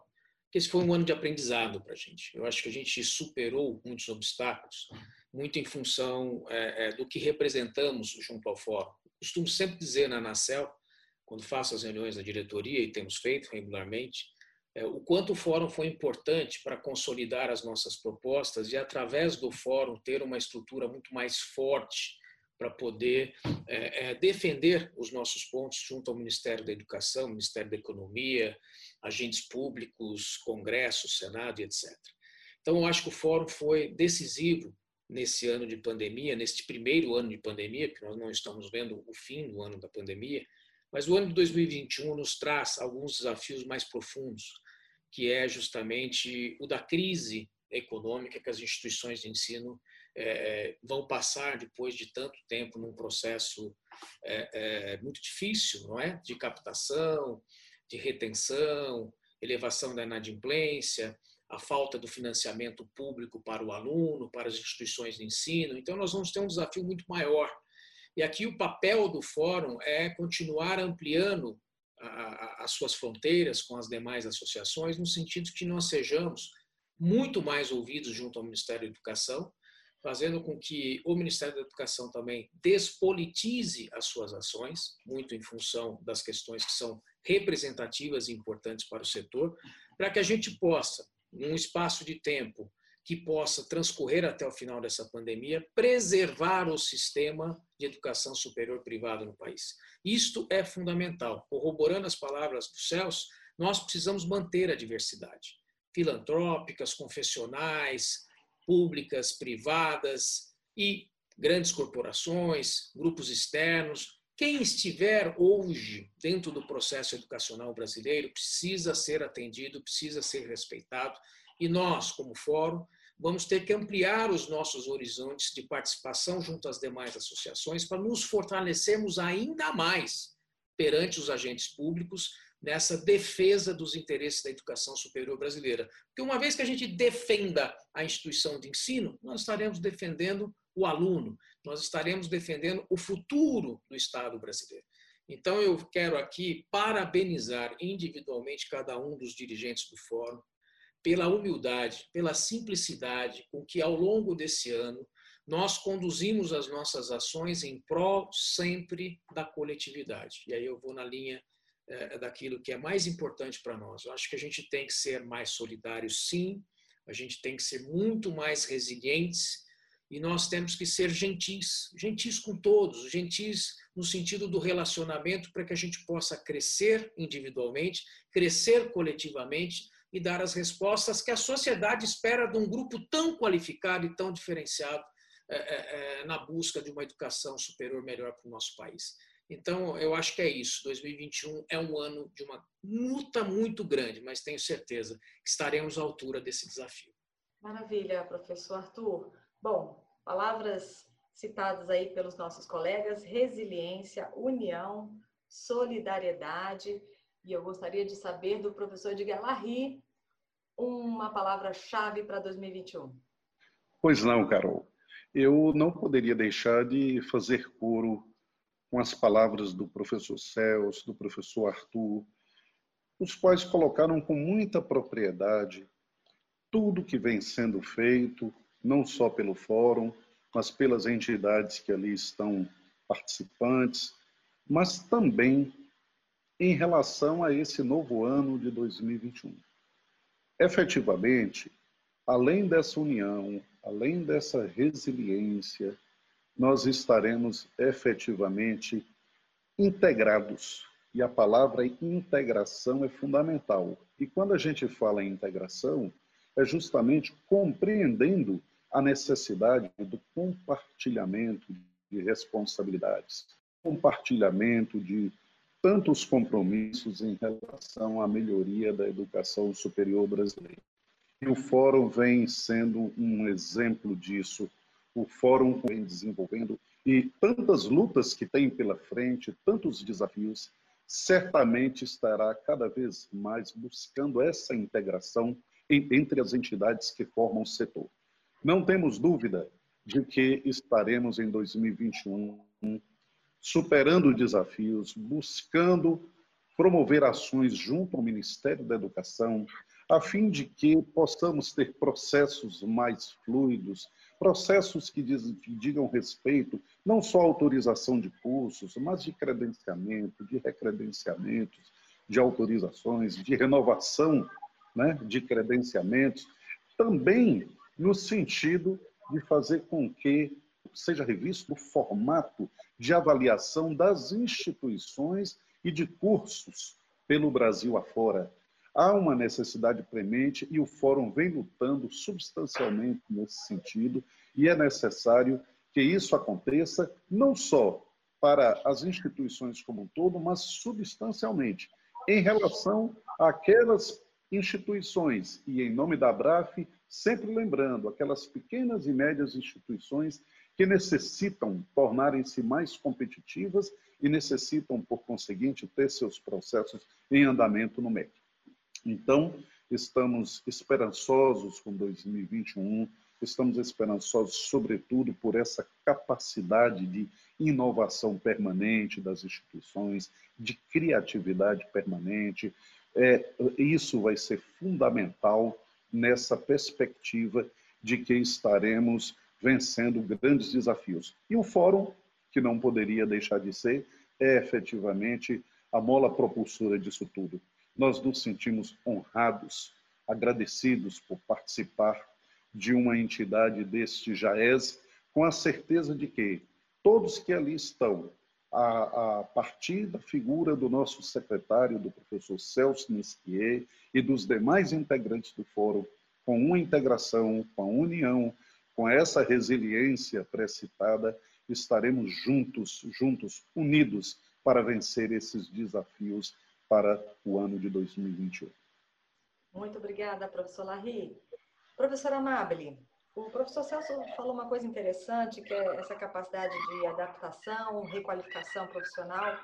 que esse foi um ano de aprendizado para a gente. Eu acho que a gente superou muitos obstáculos muito em função é, é, do que representamos junto ao fórum. Costumo sempre dizer na Nacel, quando faço as reuniões da diretoria, e temos feito regularmente, é, o quanto o fórum foi importante para consolidar as nossas propostas e, através do fórum, ter uma estrutura muito mais forte para poder é, é, defender os nossos pontos junto ao Ministério da Educação, Ministério da Economia, agentes públicos, Congresso, Senado e etc. Então, eu acho que o fórum foi decisivo nesse ano de pandemia, neste primeiro ano de pandemia, porque nós não estamos vendo o fim do ano da pandemia, mas o ano de 2021 nos traz alguns desafios mais profundos, que é justamente o da crise econômica que as instituições de ensino é, vão passar depois de tanto tempo num processo é, é, muito difícil, não é? De captação, de retenção, elevação da inadimplência, a falta do financiamento público para o aluno, para as instituições de ensino. Então, nós vamos ter um desafio muito maior. E aqui o papel do fórum é continuar ampliando as suas fronteiras com as demais associações, no sentido que nós sejamos muito mais ouvidos junto ao Ministério da Educação, fazendo com que o Ministério da Educação também despolitize as suas ações, muito em função das questões que são representativas e importantes para o setor, para que a gente possa, num espaço de tempo que possa transcorrer até o final dessa pandemia, preservar o sistema de educação superior privado no país. Isto é fundamental. Corroborando as palavras do Celso, nós precisamos manter a diversidade filantrópicas, confessionais, públicas, privadas e grandes corporações, grupos externos. Quem estiver hoje dentro do processo educacional brasileiro precisa ser atendido, precisa ser respeitado. E nós, como fórum, vamos ter que ampliar os nossos horizontes de participação junto às demais associações para nos fortalecermos ainda mais perante os agentes públicos nessa defesa dos interesses da educação superior brasileira. Porque uma vez que a gente defenda a instituição de ensino, nós estaremos defendendo o aluno, nós estaremos defendendo o futuro do Estado brasileiro. Então, eu quero aqui parabenizar individualmente cada um dos dirigentes do Fórum, pela humildade, pela simplicidade com que, ao longo desse ano, nós conduzimos as nossas ações em prol sempre da coletividade. E aí eu vou na linha é, daquilo que é mais importante para nós. Eu acho que a gente tem que ser mais solidários, sim, a gente tem que ser muito mais resilientes e nós temos que ser gentis gentis com todos, gentis no sentido do relacionamento para que a gente possa crescer individualmente, crescer coletivamente e dar as respostas que a sociedade espera de um grupo tão qualificado e tão diferenciado é, é, na busca de uma educação superior melhor para o nosso país. Então, eu acho que é isso. 2021 é um ano de uma luta muito grande, mas tenho certeza que estaremos à altura desse desafio. Maravilha, professor Arthur. Bom, palavras citadas aí pelos nossos colegas: resiliência, união, solidariedade e eu gostaria de saber do professor de Galarri uma palavra-chave para 2021. Pois não, Carol. Eu não poderia deixar de fazer coro com as palavras do professor Celso, do professor Arthur, os quais colocaram com muita propriedade tudo que vem sendo feito, não só pelo fórum, mas pelas entidades que ali estão participantes, mas também em relação a esse novo ano de 2021. Efetivamente, além dessa união, além dessa resiliência, nós estaremos efetivamente integrados. E a palavra integração é fundamental. E quando a gente fala em integração, é justamente compreendendo a necessidade do compartilhamento de responsabilidades, compartilhamento de tantos compromissos em relação à melhoria da educação superior brasileira. E o Fórum vem sendo um exemplo disso. O Fórum vem desenvolvendo e tantas lutas que tem pela frente, tantos desafios, certamente estará cada vez mais buscando essa integração entre as entidades que formam o setor. Não temos dúvida de que estaremos em 2021 superando desafios, buscando promover ações junto ao Ministério da Educação, a fim de que possamos ter processos mais fluidos, processos que, digam respeito não só à autorização de cursos, mas de credenciamento, de recredenciamentos, de autorizações, de renovação né, de credenciamentos, também no sentido de fazer com que seja revisto o formato de avaliação das instituições e de cursos pelo Brasil afora. Há uma necessidade premente e o Fórum vem lutando substancialmente nesse sentido, e é necessário que isso aconteça não só para as instituições como um todo, mas substancialmente em relação àquelas instituições, e em nome da ABRAF, sempre lembrando aquelas pequenas e médias instituições que necessitam tornarem-se mais competitivas e necessitam, por conseguinte, ter seus processos em andamento no MEC. Então, estamos esperançosos com 2021, estamos esperançosos, sobretudo, por essa capacidade de inovação permanente das instituições, de criatividade permanente. É, isso vai ser fundamental nessa perspectiva de que estaremos vencendo grandes desafios. E o fórum, que não poderia deixar de ser, é efetivamente a mola propulsora disso tudo. Nós nos sentimos honrados, agradecidos por participar de uma entidade deste JAES, com a certeza de que todos que ali estão, a, a partir da figura do nosso secretário, do professor Celso Nisquier, e dos demais integrantes do fórum, com uma integração, com a união, com essa resiliência precitada, estaremos juntos, juntos, unidos para vencer esses desafios para o ano de 2021. Muito obrigada, professor Larry. Professora Amabile, o professor Celso falou uma coisa interessante, que é essa capacidade de adaptação, requalificação profissional,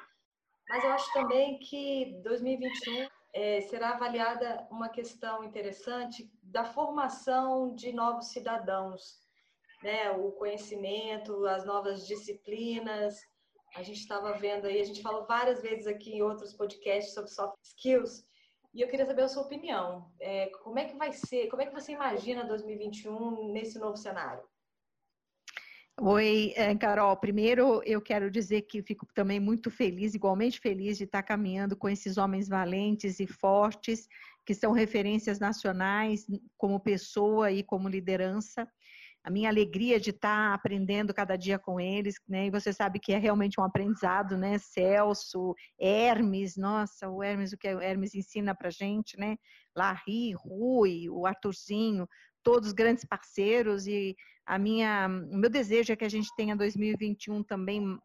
mas eu acho também que 2021 é, será avaliada uma questão interessante da formação de novos cidadãos, né? o conhecimento, as novas disciplinas. A gente estava vendo aí, a gente falou várias vezes aqui em outros podcasts sobre soft skills, e eu queria saber a sua opinião. É, como é que vai ser, como é que você imagina 2021 nesse novo cenário? Oi, é, Carol. Primeiro, eu quero dizer que fico também muito feliz, igualmente feliz, de estar caminhando com esses homens valentes e fortes, que são referências nacionais como pessoa e como liderança a minha alegria de estar aprendendo cada dia com eles, né? E você sabe que é realmente um aprendizado, né? Celso, Hermes, nossa, o Hermes, o que o Hermes ensina pra gente, né? Larry, Rui, o Arthurzinho, todos grandes parceiros e a minha, o meu desejo é que a gente tenha 2021 também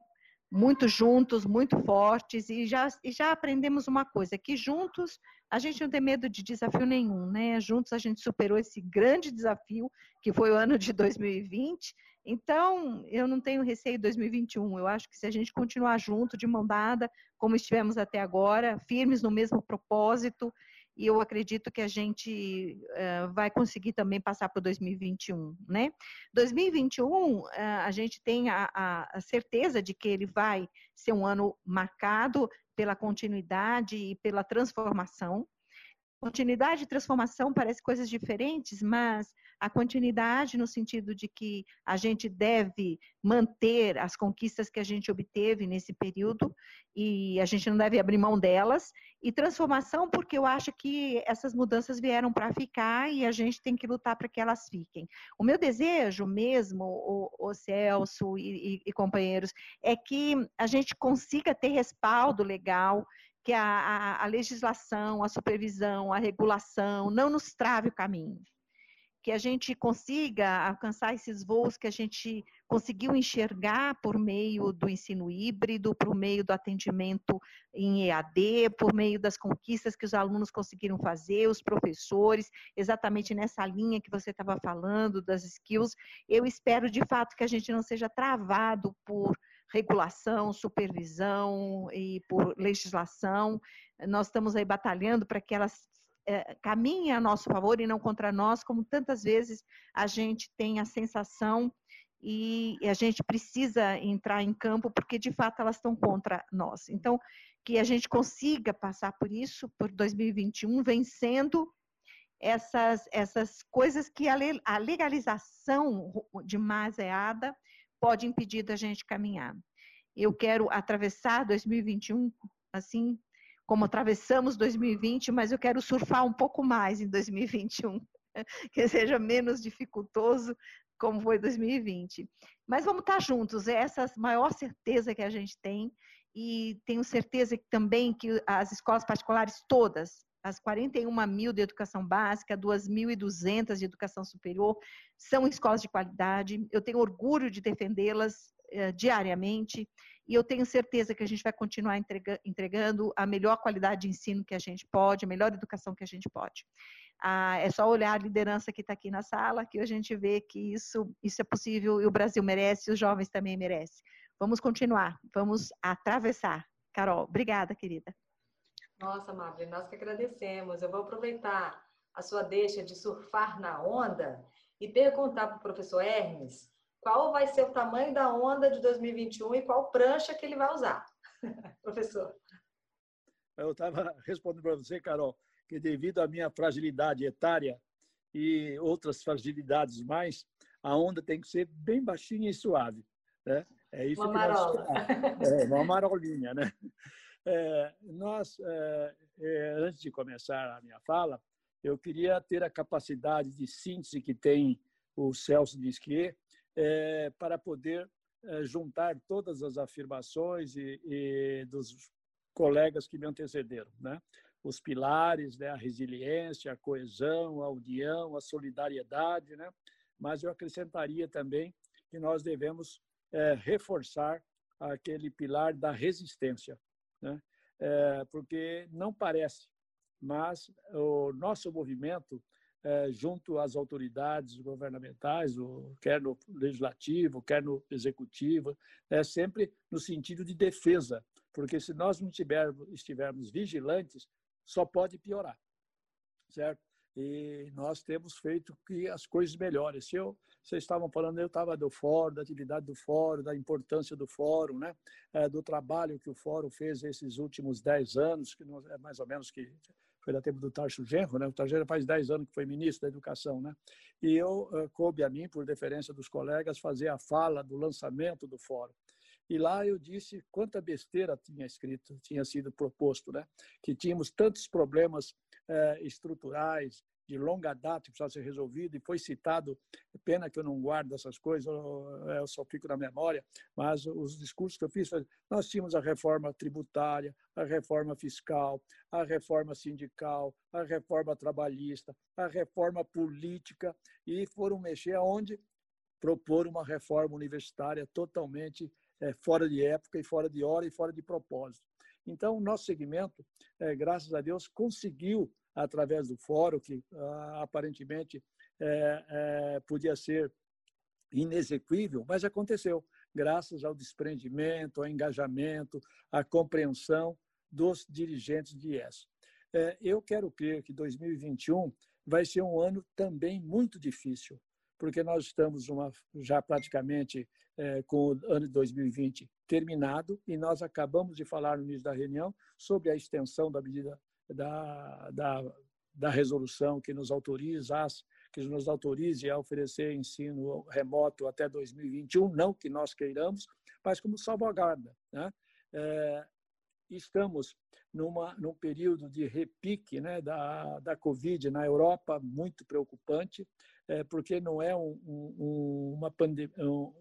muito juntos, muito fortes e já, e já aprendemos uma coisa, que juntos a gente não tem medo de desafio nenhum, né? Juntos a gente superou esse grande desafio que foi o ano de 2020. Então, eu não tenho receio de 2021. Eu acho que se a gente continuar junto, de mão dada, como estivemos até agora, firmes no mesmo propósito, e eu acredito que a gente uh, vai conseguir também passar para 2021, né? 2021, uh, a gente tem a, a, a, certeza de que ele vai ser um ano marcado pela continuidade e pela transformação. Continuidade e transformação parecem coisas diferentes, mas a continuidade no sentido de que a gente deve manter as conquistas que a gente obteve nesse período e a gente não deve abrir mão delas. E transformação, porque eu acho que essas mudanças vieram para ficar e a gente tem que lutar para que elas fiquem. O meu desejo mesmo, o, o Celso e, e, e companheiros, é que a gente consiga ter respaldo legal que a, a, a, legislação, a supervisão, a regulação não nos trave o caminho que a gente consiga alcançar esses voos que a gente conseguiu enxergar por meio do ensino híbrido, por meio do atendimento em EAD, por meio das conquistas que os alunos conseguiram fazer, os professores, exatamente nessa linha que você estava falando, das skills. Eu espero, de fato, que a gente não seja travado por regulação, supervisão e por legislação. Nós estamos aí batalhando para que elas é, caminhe a nosso favor e não contra nós, como tantas vezes a gente tem a sensação e a gente precisa entrar em campo porque de fato elas estão contra nós. Então, que a gente consiga passar por isso, por 2021, vencendo essas, essas coisas que a, legalização demasiada pode impedir da gente caminhar. Eu quero atravessar 2021 assim como atravessamos 2020, mas eu quero surfar um pouco mais em 2021, que seja menos dificultoso como foi 2020. Mas vamos estar juntos, é essa a maior certeza que a gente tem e tenho certeza que também que as escolas particulares todas, as 41 mil de educação básica, 2.200 de educação superior, são escolas de qualidade. Eu tenho orgulho de defendê-las eh, diariamente e eu tenho certeza que a gente vai continuar entregando a melhor qualidade de ensino que a gente pode, a melhor educação que a gente pode. Ah, é só olhar a liderança que está aqui na sala que a gente vê que isso, isso é possível e o Brasil merece, os jovens também merecem. Vamos continuar, vamos atravessar. Carol, obrigada, querida. Nossa, Mabel, nós que agradecemos. Eu vou aproveitar a sua deixa de surfar na onda e perguntar para o professor Hermes qual vai ser o tamanho da onda de 2021 e qual prancha que ele vai usar. Professor. Eu estava respondendo para você, Carol, que devido à minha fragilidade etária e outras fragilidades mais, a onda tem que ser bem baixinha e suave. Né? É isso uma que marola. Nós, é, uma marolinha, né? É, nós, é, é, antes de começar a minha fala, eu queria ter a capacidade de síntese que tem o Celso Disquier é, para poder é, juntar todas as afirmações e, e, dos colegas que me antecederam, né? Os pilares, né? A resiliência, a coesão, a união, a solidariedade, né? Mas eu acrescentaria também que nós devemos é, reforçar aquele pilar da resistência, né? É, porque não parece, mas o nosso movimento é, junto às autoridades governamentais, o, quer no legislativo, quer no executivo, é sempre no sentido de defesa, porque se nós não tivermos, estivermos vigilantes, só pode piorar, certo? E nós temos feito que as coisas melhorem. Se eu, vocês estavam falando, eu estava do fórum, da atividade do fórum, da importância do fórum, né? É, do trabalho que o fórum fez esses últimos dez anos, que não, é mais ou menos que foi da tempo do Tarso Genro, né? O Tarso Genro faz dez anos que foi ministro da Educação, né? E eu uh, coube a mim, por deferência dos colegas, fazer a fala do lançamento do fórum. E lá eu disse quanta besteira tinha escrito, tinha sido proposto, né? Que tínhamos tantos problemas estruturais, de longa data que precisava ser resolvido, e foi citado, pena que eu não guardo essas coisas, eu só fico na memória, mas os discursos que eu fiz, nós tínhamos a reforma tributária, a reforma fiscal, a reforma sindical, a reforma trabalhista, a reforma política, e foram mexer aonde? Propor uma reforma universitária totalmente é, fora de época e fora de hora e fora de propósito. Então, o nosso segmento, é, graças a Deus, conseguiu através do fórum, que ah, aparentemente é, é, podia ser inexequível, mas aconteceu, graças ao desprendimento, ao engajamento, à compreensão dos dirigentes de IES. É, eu quero crer que 2021 vai ser um ano também muito difícil, porque nós estamos uma, já praticamente é, com o ano de 2020 terminado e nós acabamos de falar no início da reunião sobre a extensão da medida da, da, da resolução que nos autoriza que nos autorize a oferecer ensino remoto até 2021, não que nós queiramos, mas como salvaguarda. Né? É, estamos numa, num período de repique né, da, da Covid na Europa, muito preocupante, é, porque não é um, um, uma,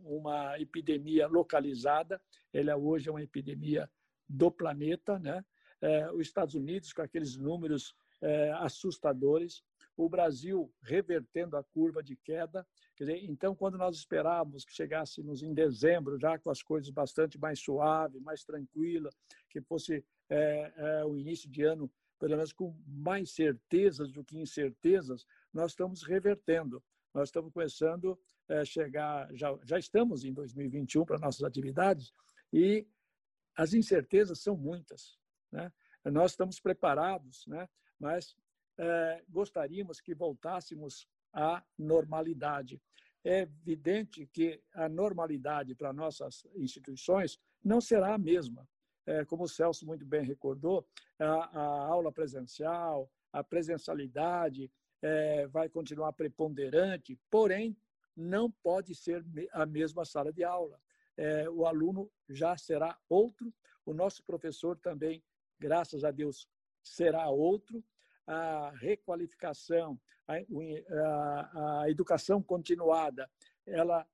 uma epidemia localizada, ela hoje é uma epidemia do planeta, né? É, os Estados Unidos com aqueles números é, assustadores, o Brasil revertendo a curva de queda. Dizer, então, quando nós esperávamos que chegássemos em dezembro, já com as coisas bastante mais suaves, mais tranquilas, que fosse é, o início de ano, pelo menos com mais certezas do que incertezas, nós estamos revertendo. Nós estamos começando a chegar, já, já estamos em 2021 para nossas atividades, e as incertezas são muitas. Né? Nós estamos preparados, né? mas é, gostaríamos que voltássemos à normalidade. É evidente que a normalidade para nossas instituições não será a mesma. É, como o Celso muito bem recordou, a, a aula presencial, a presencialidade é, vai continuar preponderante, porém, não pode ser a mesma sala de aula. É, o aluno já será outro, o nosso professor também graças a Deus, será outro. A requalificação, a, a, a educação continuada, ela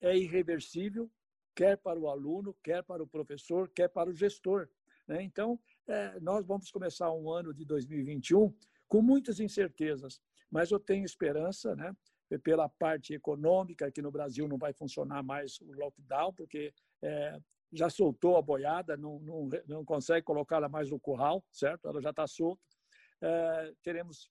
é irreversível, quer para o aluno, quer para o professor, quer para o gestor. Né? Então, é, nós vamos começar um ano de 2021 com muitas incertezas, mas eu tenho esperança, né? pela parte econômica, que no Brasil não vai funcionar mais o lockdown, porque é, já soltou a boiada, não, não, não consegue colocá-la mais no curral, certo? Ela já está solta. É, teremos,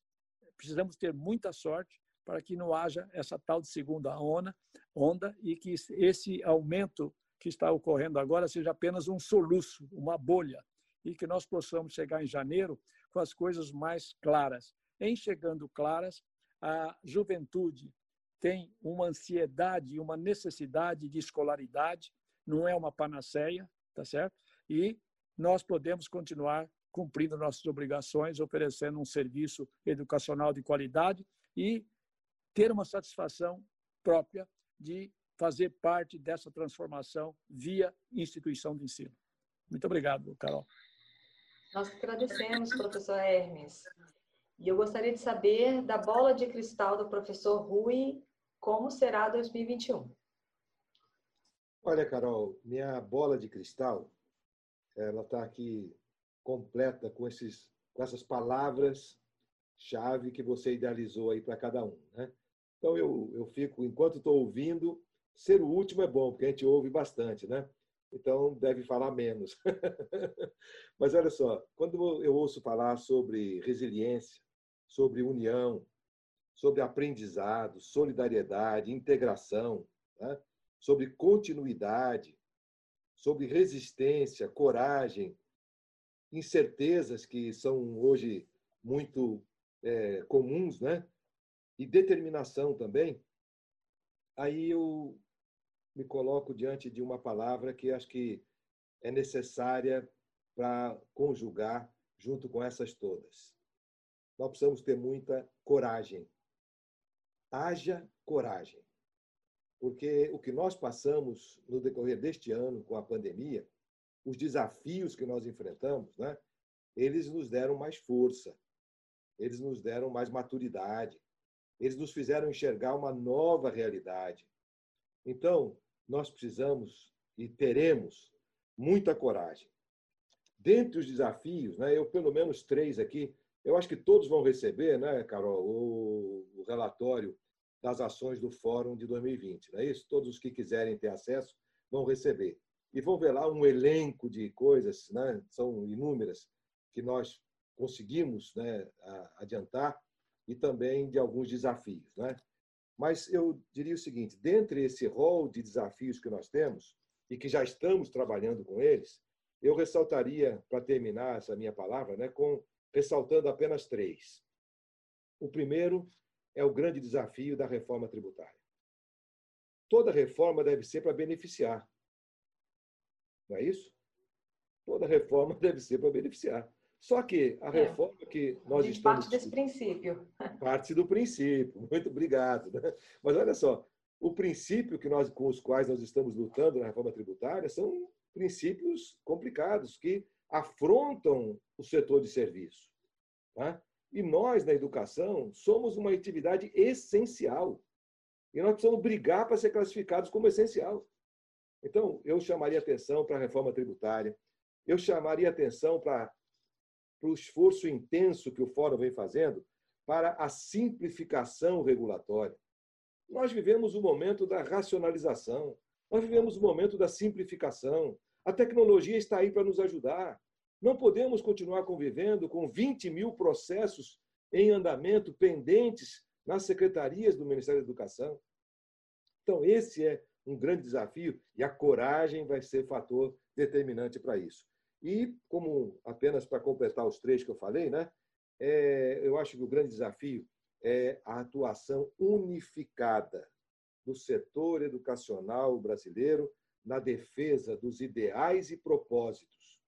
precisamos ter muita sorte para que não haja essa tal de segunda onda, onda e que esse aumento que está ocorrendo agora seja apenas um soluço, uma bolha, e que nós possamos chegar em janeiro com as coisas mais claras. Em chegando claras, a juventude tem uma ansiedade uma necessidade de escolaridade, não é uma panaceia, tá certo? E nós podemos continuar cumprindo nossas obrigações, oferecendo um serviço educacional de qualidade e ter uma satisfação própria de fazer parte dessa transformação via instituição de ensino. Muito obrigado, Carol. Nós agradecemos, professor Hermes. E eu gostaria de saber da bola de cristal do professor Rui, como será 2021? Olha, Carol, minha bola de cristal, ela está aqui completa com, esses, com essas palavras-chave que você idealizou aí para cada um. Né? Então, eu, eu fico, enquanto estou ouvindo, ser o último é bom, porque a gente ouve bastante, né? Então, deve falar menos. Mas olha só, quando eu ouço falar sobre resiliência, sobre união, sobre aprendizado, solidariedade, integração, né? Sobre continuidade, sobre resistência, coragem, incertezas que são hoje muito é, comuns, né? E determinação também. Aí eu me coloco diante de uma palavra que acho que é necessária para conjugar junto com essas todas. Nós precisamos ter muita coragem. Haja coragem. Porque o que nós passamos no decorrer deste ano com a pandemia os desafios que nós enfrentamos, né, eles nos deram mais força, eles nos deram mais maturidade, eles nos fizeram enxergar uma nova realidade. Então, nós precisamos e teremos muita coragem. Dentre os desafios, né, eu pelo menos três aqui, eu acho que todos vão receber, né, Carol, o, o relatório das ações do Fórum de 2020, não é isso? Todos os que quiserem ter acesso vão receber e vão ver lá um elenco de coisas, né? são inúmeras, que nós conseguimos né, adiantar e também de alguns desafios. Né? Mas eu diria o seguinte: dentre esse rol de desafios que nós temos e que já estamos trabalhando com eles, eu ressaltaria, para terminar essa minha palavra, né, com, ressaltando apenas três. O primeiro é o grande desafio da reforma tributária. Toda reforma deve ser para beneficiar, não é isso? Toda reforma deve ser para beneficiar. Só que a é. reforma é. que nós estamos. Parte desse princípio. Parte do princípio. Muito obrigado. Né? Mas olha só, o princípio que nós, com os quais nós estamos lutando na reforma tributária são princípios complicados que afrontam o setor de serviço. Tá? E nós, na educação, somos uma atividade essencial. E nós precisamos brigar para ser classificados como essencial. Então, eu chamaria atenção para a reforma tributária, eu chamaria atenção para, para o esforço intenso que o Fórum vem fazendo para a simplificação regulatória. Nós vivemos o momento da racionalização, nós vivemos o momento da simplificação. A tecnologia está aí para nos ajudar. Não podemos continuar convivendo com 20 mil processos em andamento, pendentes nas secretarias do Ministério da Educação. Então, esse é um grande desafio e a coragem vai ser fator determinante para isso. E, como apenas para completar os três que eu falei, né, é, eu acho que o grande desafio é a atuação unificada do setor educacional brasileiro na defesa dos ideais e propósitos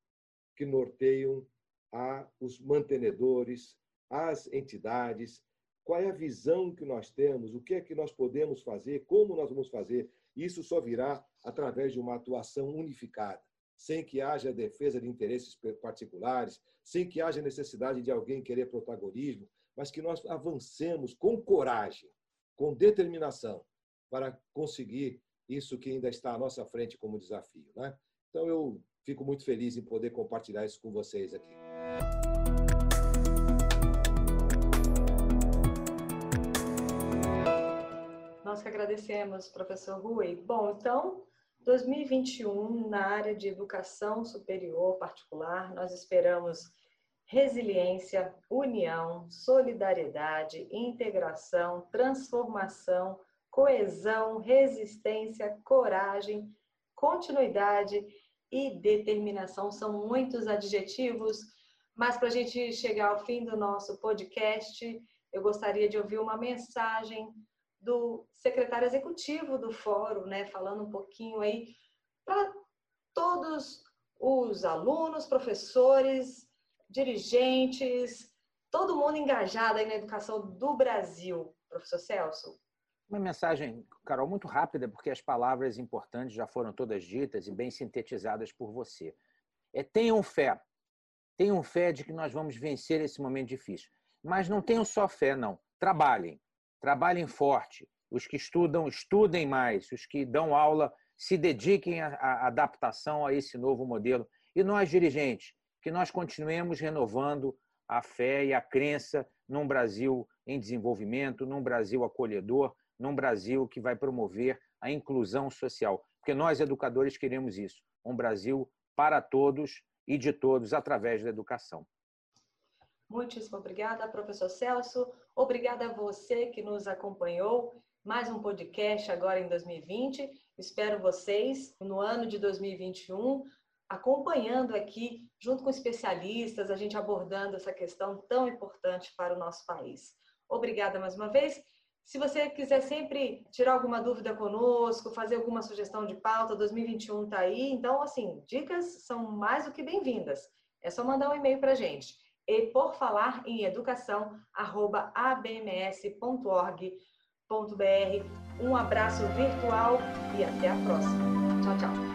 que norteiam a, os mantenedores, as entidades, qual é a visão que nós temos, o que é que nós podemos fazer, como nós vamos fazer isso só virá através de uma atuação unificada, sem que haja defesa de interesses particulares, sem que haja necessidade de alguém querer protagonismo, mas que nós avancemos com coragem, com determinação, para conseguir isso que ainda está à nossa frente como desafio. Né? Então, eu fico muito feliz em poder compartilhar isso com vocês aqui. Nós que agradecemos, professor Rui. Bom, então, 2021, na área de educação superior particular, nós esperamos resiliência, união, solidariedade, integração, transformação, coesão, resistência, coragem, continuidade e determinação. São muitos adjetivos, mas para a gente chegar ao fim do nosso podcast, eu gostaria de ouvir uma mensagem do secretário executivo do fórum, né, falando um pouquinho aí para todos os alunos, professores, dirigentes, todo mundo engajado aí na educação do Brasil, professor Celso. Uma mensagem, Carol, muito rápida, porque as palavras importantes já foram todas ditas e bem sintetizadas por você. É tenham fé. Tenham fé de que nós vamos vencer esse momento difícil. Mas não tenham só fé, não. Trabalhem. Trabalhem forte. Os que estudam, estudem mais. Os que dão aula, se dediquem à adaptação a esse novo modelo. E nós, dirigentes, que nós continuemos renovando a fé e a crença num Brasil em desenvolvimento, num Brasil acolhedor, num Brasil que vai promover a inclusão social. Porque nós, educadores, queremos isso. Um Brasil para todos e de todos através da educação. Muitíssimo obrigada, professor Celso. Obrigada a você que nos acompanhou. Mais um podcast agora em 2020. Espero vocês no ano de 2021 acompanhando aqui, junto com especialistas, a gente abordando essa questão tão importante para o nosso país. Obrigada mais uma vez. Se você quiser sempre tirar alguma dúvida conosco, fazer alguma sugestão de pauta, 2021 está aí. Então, assim, dicas são mais do que bem-vindas. É só mandar um e-mail para a gente. E por falar em educação, arroba abms.org.br. Um abraço virtual e até a próxima. Tchau, tchau.